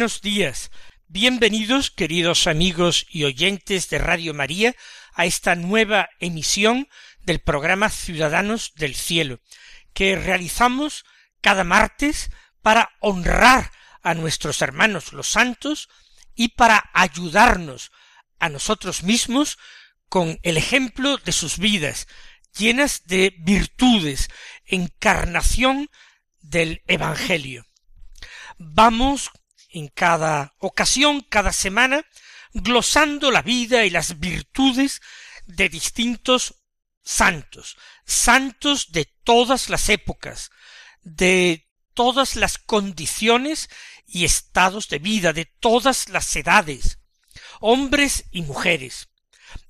Buenos días. Bienvenidos, queridos amigos y oyentes de Radio María, a esta nueva emisión del programa Ciudadanos del Cielo, que realizamos cada martes para honrar a nuestros hermanos los santos y para ayudarnos a nosotros mismos con el ejemplo de sus vidas, llenas de virtudes, encarnación del Evangelio. Vamos en cada ocasión, cada semana, glosando la vida y las virtudes de distintos santos, santos de todas las épocas, de todas las condiciones y estados de vida, de todas las edades, hombres y mujeres.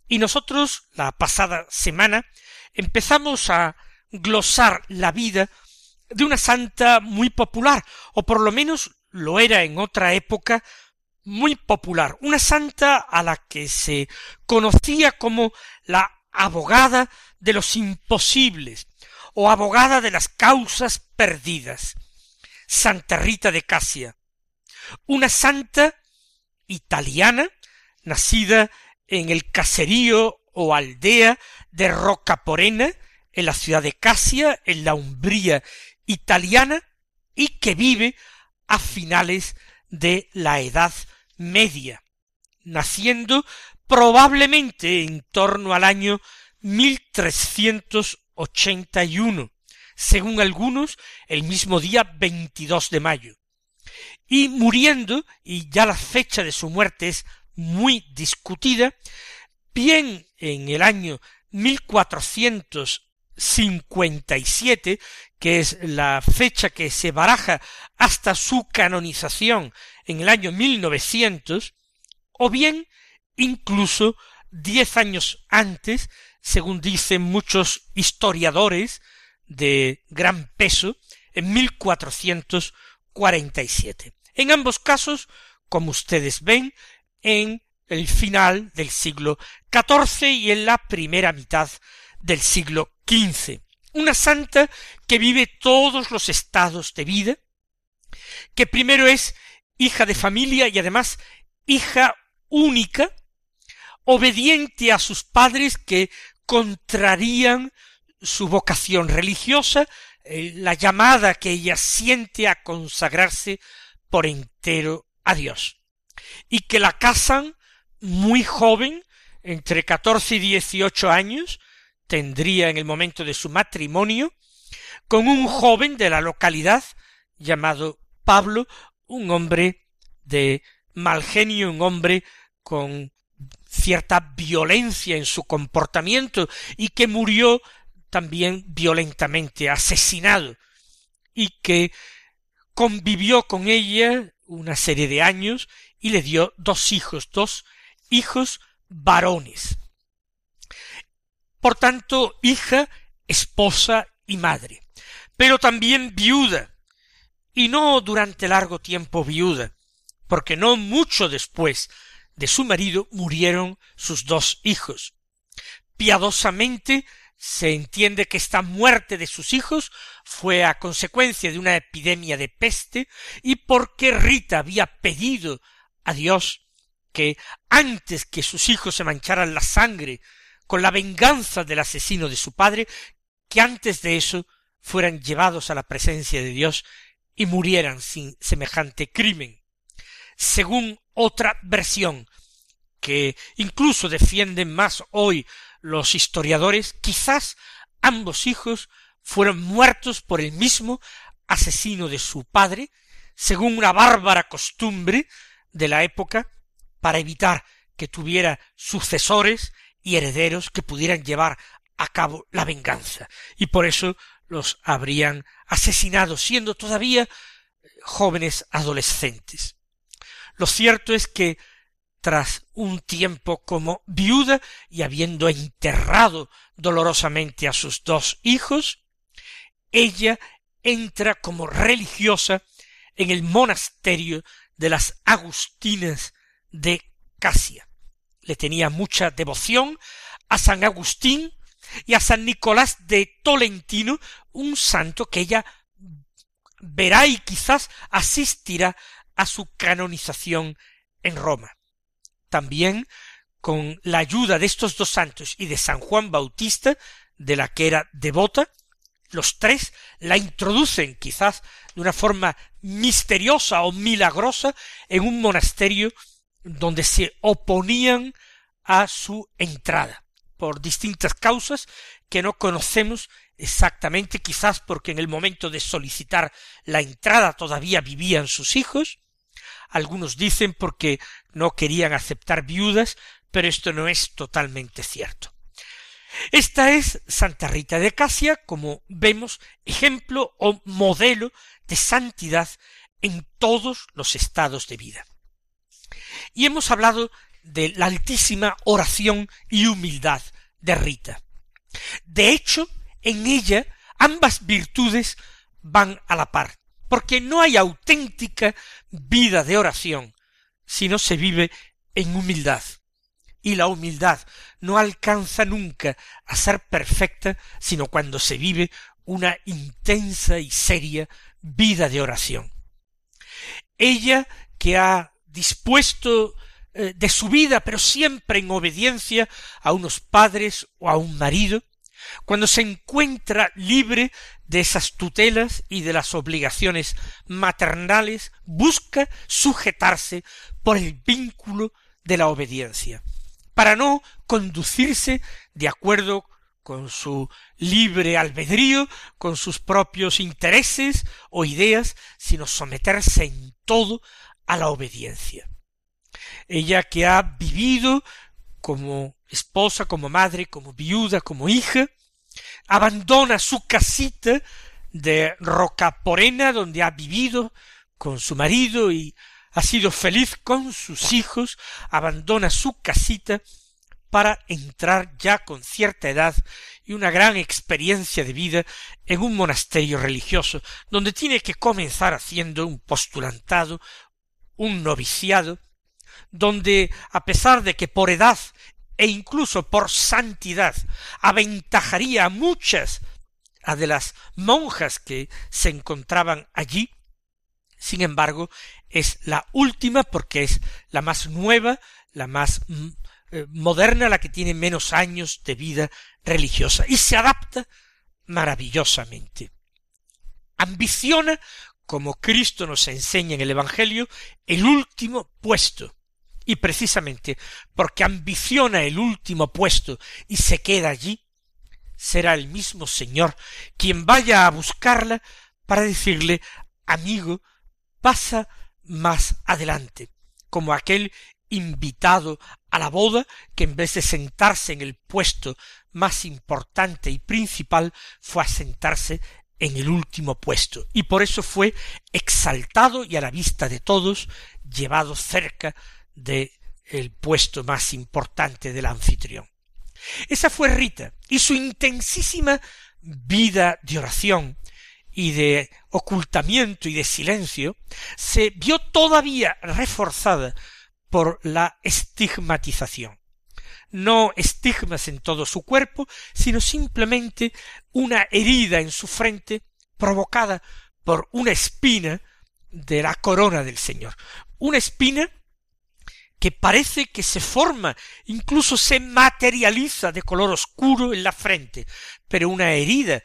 Y nosotros, la pasada semana, empezamos a glosar la vida de una santa muy popular, o por lo menos lo era en otra época muy popular, una santa a la que se conocía como la abogada de los imposibles o abogada de las causas perdidas, Santa Rita de Casia, una santa italiana nacida en el caserío o aldea de Rocaporena, en la ciudad de Casia, en la Umbría italiana, y que vive a finales de la Edad Media, naciendo probablemente en torno al año 1381, según algunos el mismo día 22 de mayo, y muriendo, y ya la fecha de su muerte es muy discutida, bien en el año 1457, que es la fecha que se baraja hasta su canonización en el año 1900, o bien incluso diez años antes, según dicen muchos historiadores de gran peso, en 1447. En ambos casos, como ustedes ven, en el final del siglo XIV y en la primera mitad del siglo XV una santa que vive todos los estados de vida, que primero es hija de familia y además hija única, obediente a sus padres que contrarían su vocación religiosa, eh, la llamada que ella siente a consagrarse por entero a Dios, y que la casan muy joven, entre catorce y dieciocho años, tendría en el momento de su matrimonio con un joven de la localidad llamado Pablo, un hombre de mal genio, un hombre con cierta violencia en su comportamiento y que murió también violentamente asesinado y que convivió con ella una serie de años y le dio dos hijos, dos hijos varones por tanto, hija, esposa y madre, pero también viuda, y no durante largo tiempo viuda, porque no mucho después de su marido murieron sus dos hijos. Piadosamente se entiende que esta muerte de sus hijos fue a consecuencia de una epidemia de peste y porque Rita había pedido a Dios que antes que sus hijos se mancharan la sangre con la venganza del asesino de su padre, que antes de eso fueran llevados a la presencia de Dios y murieran sin semejante crimen. Según otra versión, que incluso defienden más hoy los historiadores, quizás ambos hijos fueron muertos por el mismo asesino de su padre, según una bárbara costumbre de la época, para evitar que tuviera sucesores y herederos que pudieran llevar a cabo la venganza, y por eso los habrían asesinado siendo todavía jóvenes adolescentes. Lo cierto es que tras un tiempo como viuda y habiendo enterrado dolorosamente a sus dos hijos, ella entra como religiosa en el monasterio de las Agustinas de Casia. Le tenía mucha devoción a San Agustín y a San Nicolás de Tolentino, un santo que ella verá y quizás asistirá a su canonización en Roma. También con la ayuda de estos dos santos y de San Juan Bautista, de la que era devota, los tres la introducen quizás de una forma misteriosa o milagrosa en un monasterio donde se oponían a su entrada por distintas causas que no conocemos exactamente, quizás porque en el momento de solicitar la entrada todavía vivían sus hijos, algunos dicen porque no querían aceptar viudas, pero esto no es totalmente cierto. Esta es Santa Rita de Casia, como vemos, ejemplo o modelo de santidad en todos los estados de vida. Y hemos hablado de la altísima oración y humildad de Rita. De hecho, en ella ambas virtudes van a la par, porque no hay auténtica vida de oración si no se vive en humildad. Y la humildad no alcanza nunca a ser perfecta sino cuando se vive una intensa y seria vida de oración. Ella que ha dispuesto eh, de su vida, pero siempre en obediencia a unos padres o a un marido, cuando se encuentra libre de esas tutelas y de las obligaciones maternales, busca sujetarse por el vínculo de la obediencia, para no conducirse de acuerdo con su libre albedrío, con sus propios intereses o ideas, sino someterse en todo a la obediencia. Ella que ha vivido como esposa, como madre, como viuda, como hija, abandona su casita de Rocaporena, donde ha vivido con su marido y ha sido feliz con sus hijos, abandona su casita para entrar ya con cierta edad y una gran experiencia de vida en un monasterio religioso, donde tiene que comenzar haciendo un postulantado, un noviciado, donde a pesar de que por edad e incluso por santidad aventajaría a muchas a de las monjas que se encontraban allí, sin embargo, es la última porque es la más nueva, la más mm, eh, moderna, la que tiene menos años de vida religiosa y se adapta maravillosamente. Ambiciona, como Cristo nos enseña en el Evangelio, el último puesto, y precisamente porque ambiciona el último puesto y se queda allí, será el mismo Señor quien vaya a buscarla para decirle amigo, pasa más adelante, como aquel invitado a la boda que en vez de sentarse en el puesto más importante y principal fue a sentarse en el último puesto y por eso fue exaltado y a la vista de todos llevado cerca de el puesto más importante del anfitrión. Esa fue Rita, y su intensísima vida de oración y de ocultamiento y de silencio se vio todavía reforzada por la estigmatización. No estigmas en todo su cuerpo, sino simplemente una herida en su frente provocada por una espina de la corona del Señor. Una espina que parece que se forma, incluso se materializa de color oscuro en la frente, pero una herida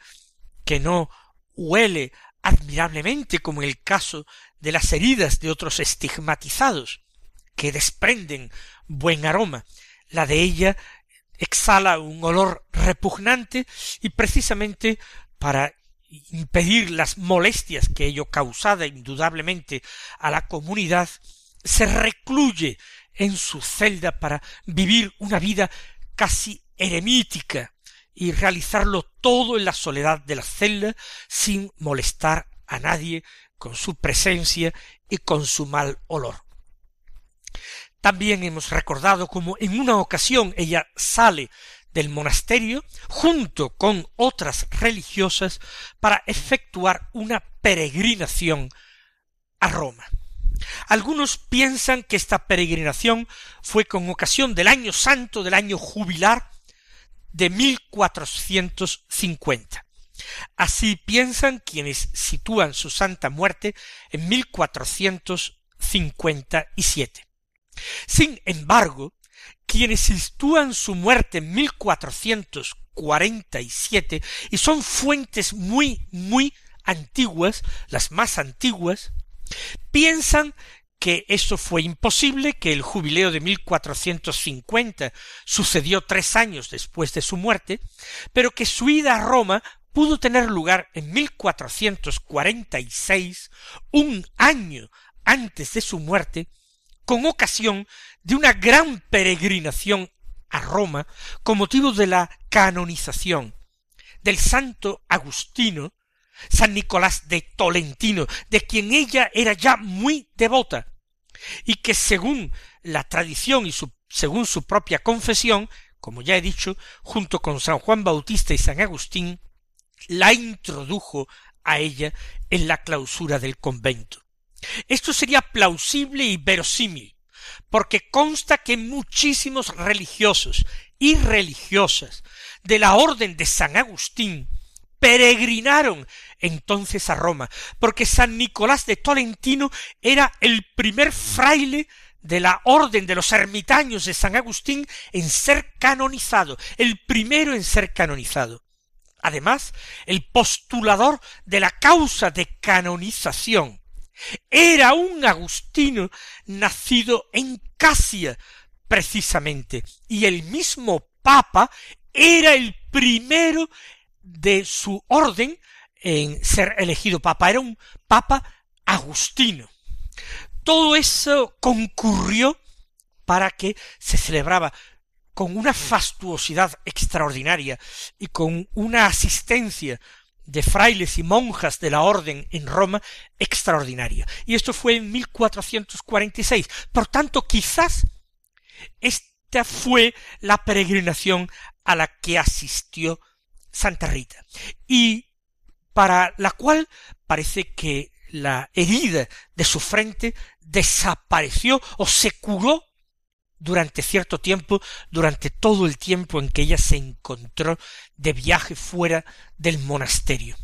que no huele admirablemente como en el caso de las heridas de otros estigmatizados, que desprenden buen aroma. La de ella exhala un olor repugnante y precisamente para impedir las molestias que ello causaba indudablemente a la comunidad, se recluye en su celda para vivir una vida casi eremítica y realizarlo todo en la soledad de la celda sin molestar a nadie con su presencia y con su mal olor. También hemos recordado como en una ocasión ella sale del monasterio junto con otras religiosas para efectuar una peregrinación a Roma. Algunos piensan que esta peregrinación fue con ocasión del año santo, del año jubilar de 1450. Así piensan quienes sitúan su santa muerte en 1457. Sin embargo, quienes sitúan su muerte en 1447 y son fuentes muy, muy antiguas, las más antiguas, piensan que eso fue imposible, que el jubileo de 1450 sucedió tres años después de su muerte, pero que su ida a Roma pudo tener lugar en 1446, un año antes de su muerte, con ocasión de una gran peregrinación a Roma con motivo de la canonización del santo Agustino, San Nicolás de Tolentino, de quien ella era ya muy devota, y que según la tradición y según su propia confesión, como ya he dicho, junto con San Juan Bautista y San Agustín, la introdujo a ella en la clausura del convento. Esto sería plausible y verosímil, porque consta que muchísimos religiosos y religiosas de la orden de San Agustín peregrinaron entonces a Roma, porque San Nicolás de Tolentino era el primer fraile de la orden de los ermitaños de San Agustín en ser canonizado, el primero en ser canonizado. Además, el postulador de la causa de canonización era un agustino nacido en Casia, precisamente, y el mismo Papa era el primero de su orden en ser elegido papa. Era un papa agustino. Todo eso concurrió para que se celebraba con una fastuosidad extraordinaria y con una asistencia de frailes y monjas de la orden en Roma extraordinaria. Y esto fue en 1446. Por tanto, quizás esta fue la peregrinación a la que asistió Santa Rita, y para la cual parece que la herida de su frente desapareció o se curó durante cierto tiempo, durante todo el tiempo en que ella se encontró de viaje fuera del monasterio.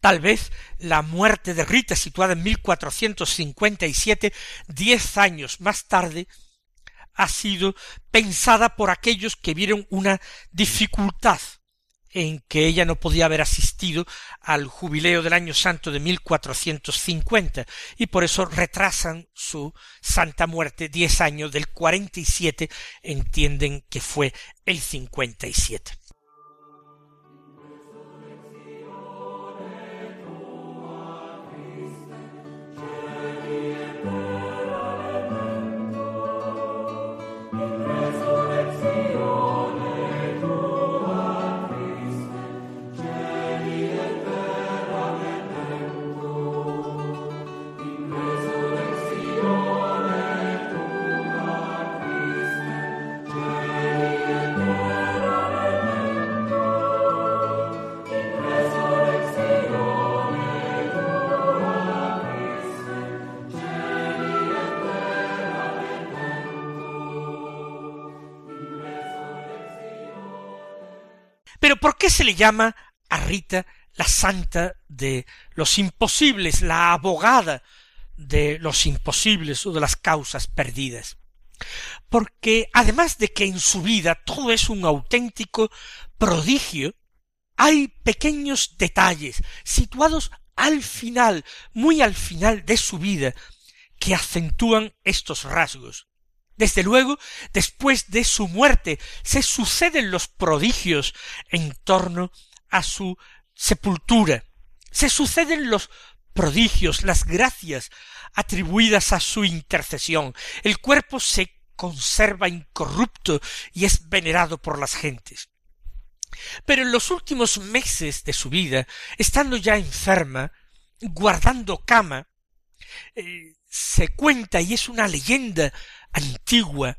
Tal vez la muerte de Rita, situada en 1457, diez años más tarde, ha sido pensada por aquellos que vieron una dificultad en que ella no podía haber asistido al jubileo del año santo de 1450 y por eso retrasan su santa muerte diez años del 47 entienden que fue el 57. ¿Por qué se le llama a Rita la santa de los imposibles, la abogada de los imposibles o de las causas perdidas? Porque además de que en su vida todo es un auténtico prodigio, hay pequeños detalles situados al final, muy al final de su vida, que acentúan estos rasgos. Desde luego, después de su muerte, se suceden los prodigios en torno a su sepultura. Se suceden los prodigios, las gracias atribuidas a su intercesión. El cuerpo se conserva incorrupto y es venerado por las gentes. Pero en los últimos meses de su vida, estando ya enferma, guardando cama, eh, se cuenta, y es una leyenda antigua,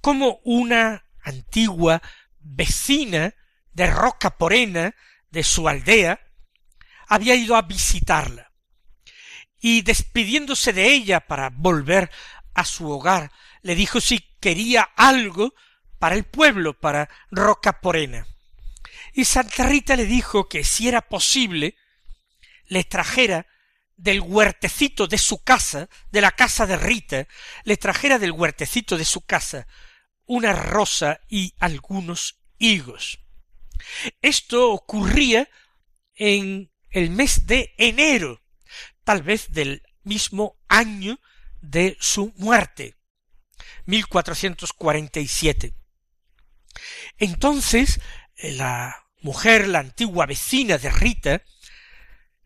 como una antigua vecina de Roca Porena, de su aldea, había ido a visitarla, y despidiéndose de ella para volver a su hogar, le dijo si quería algo para el pueblo, para Roca Porena. Y Santa Rita le dijo que si era posible, le trajera del huertecito de su casa, de la casa de Rita, le trajera del huertecito de su casa una rosa y algunos higos. Esto ocurría en el mes de enero, tal vez del mismo año de su muerte, 1447. Entonces, la mujer, la antigua vecina de Rita,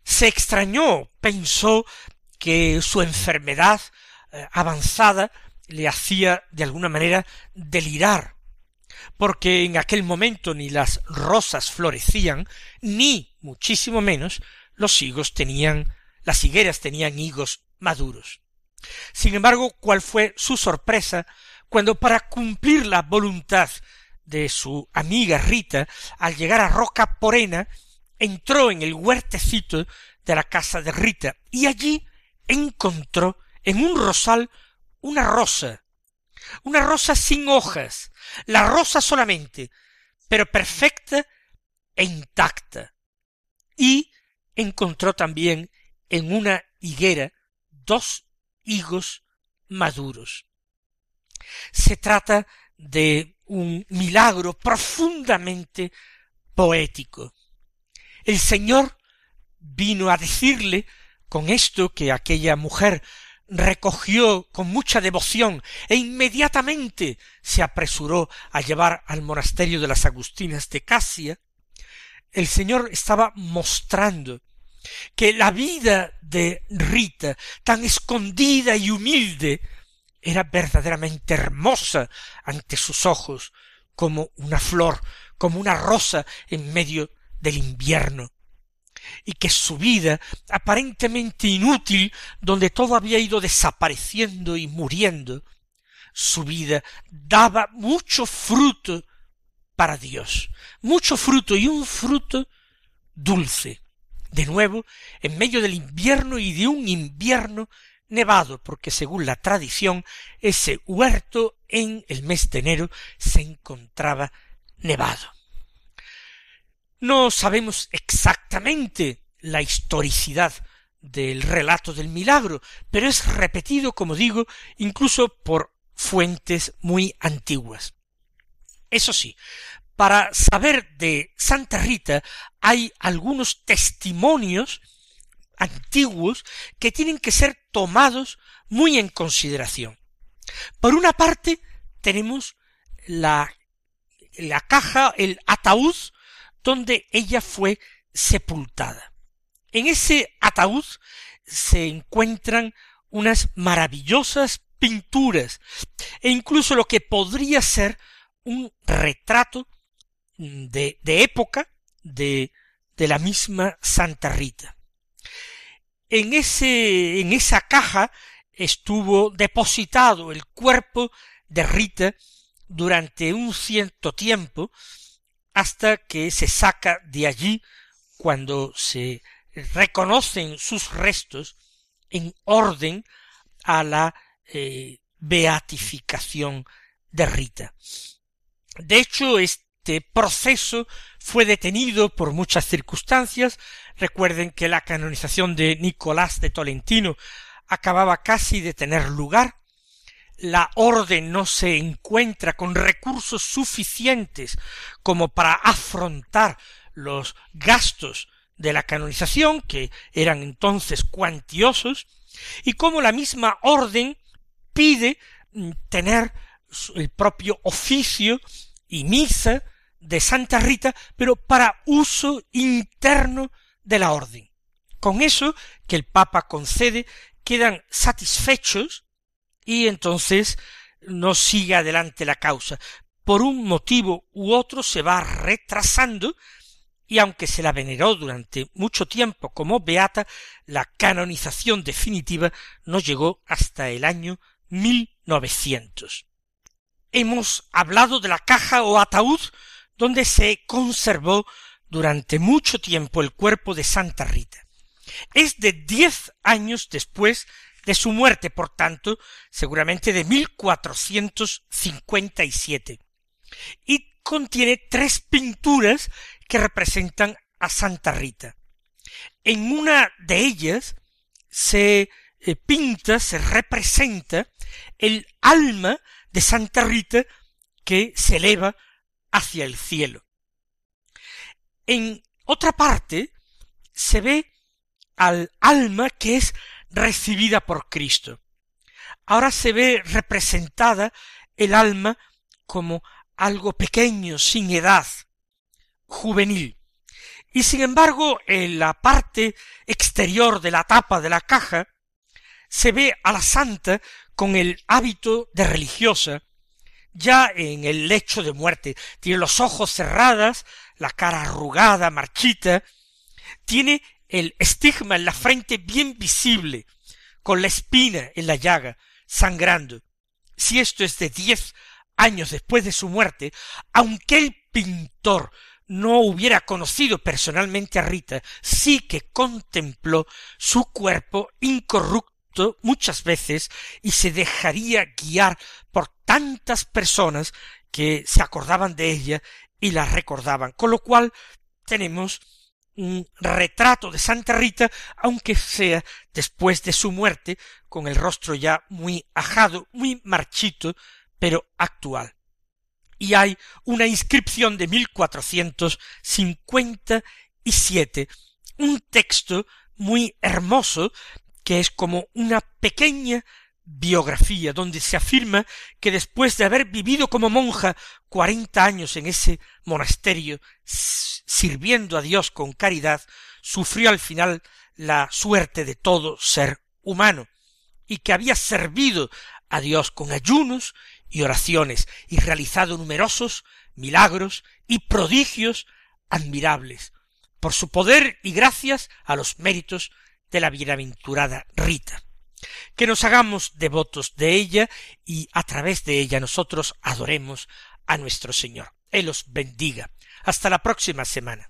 se extrañó, pensó que su enfermedad eh, avanzada le hacía de alguna manera delirar, porque en aquel momento ni las rosas florecían, ni, muchísimo menos, los higos tenían, las higueras tenían higos maduros. Sin embargo, ¿cuál fue su sorpresa cuando para cumplir la voluntad de su amiga Rita, al llegar a Roca Porena, entró en el huertecito de la casa de Rita y allí encontró en un rosal una rosa, una rosa sin hojas, la rosa solamente, pero perfecta e intacta. Y encontró también en una higuera dos higos maduros. Se trata de un milagro profundamente poético. El Señor vino a decirle con esto que aquella mujer recogió con mucha devoción e inmediatamente se apresuró a llevar al monasterio de las Agustinas de Casia, el Señor estaba mostrando que la vida de Rita, tan escondida y humilde, era verdaderamente hermosa ante sus ojos, como una flor, como una rosa en medio del invierno, y que su vida, aparentemente inútil, donde todo había ido desapareciendo y muriendo, su vida daba mucho fruto para Dios, mucho fruto y un fruto dulce. De nuevo, en medio del invierno y de un invierno nevado, porque según la tradición, ese huerto en el mes de enero se encontraba nevado. No sabemos exactamente la historicidad del relato del milagro, pero es repetido, como digo, incluso por fuentes muy antiguas. Eso sí, para saber de Santa Rita hay algunos testimonios antiguos que tienen que ser tomados muy en consideración. Por una parte, tenemos la, la caja, el ataúd, donde ella fue sepultada. En ese ataúd se encuentran unas maravillosas pinturas e incluso lo que podría ser un retrato de, época de, de la misma Santa Rita. En ese, en esa caja estuvo depositado el cuerpo de Rita durante un cierto tiempo hasta que se saca de allí cuando se reconocen sus restos en orden a la eh, beatificación de Rita. De hecho, este proceso fue detenido por muchas circunstancias. Recuerden que la canonización de Nicolás de Tolentino acababa casi de tener lugar. La orden no se encuentra con recursos suficientes como para afrontar los gastos de la canonización, que eran entonces cuantiosos, y como la misma orden pide mm, tener el propio oficio y misa de Santa Rita, pero para uso interno de la orden. Con eso que el Papa concede, quedan satisfechos y entonces no sigue adelante la causa. Por un motivo u otro se va retrasando y aunque se la veneró durante mucho tiempo como beata, la canonización definitiva no llegó hasta el año 1900. Hemos hablado de la caja o ataúd donde se conservó durante mucho tiempo el cuerpo de Santa Rita. Es de diez años después de su muerte, por tanto, seguramente de 1457, y contiene tres pinturas que representan a Santa Rita. En una de ellas se eh, pinta, se representa el alma de Santa Rita que se eleva hacia el cielo. En otra parte se ve al alma que es recibida por Cristo. Ahora se ve representada el alma como algo pequeño, sin edad, juvenil. Y sin embargo, en la parte exterior de la tapa de la caja, se ve a la santa con el hábito de religiosa, ya en el lecho de muerte. Tiene los ojos cerradas, la cara arrugada, marchita, tiene el estigma en la frente bien visible, con la espina en la llaga, sangrando. Si esto es de diez años después de su muerte, aunque el pintor no hubiera conocido personalmente a Rita, sí que contempló su cuerpo incorrupto muchas veces y se dejaría guiar por tantas personas que se acordaban de ella y la recordaban, con lo cual tenemos un retrato de Santa Rita, aunque sea después de su muerte, con el rostro ya muy ajado, muy marchito, pero actual. Y hay una inscripción de 1457, un texto muy hermoso que es como una pequeña biografía donde se afirma que después de haber vivido como monja cuarenta años en ese monasterio sirviendo a Dios con caridad, sufrió al final la suerte de todo ser humano y que había servido a Dios con ayunos y oraciones y realizado numerosos milagros y prodigios admirables por su poder y gracias a los méritos de la bienaventurada Rita. Que nos hagamos devotos de ella y a través de ella nosotros adoremos a nuestro Señor. Él os bendiga. Hasta la próxima semana.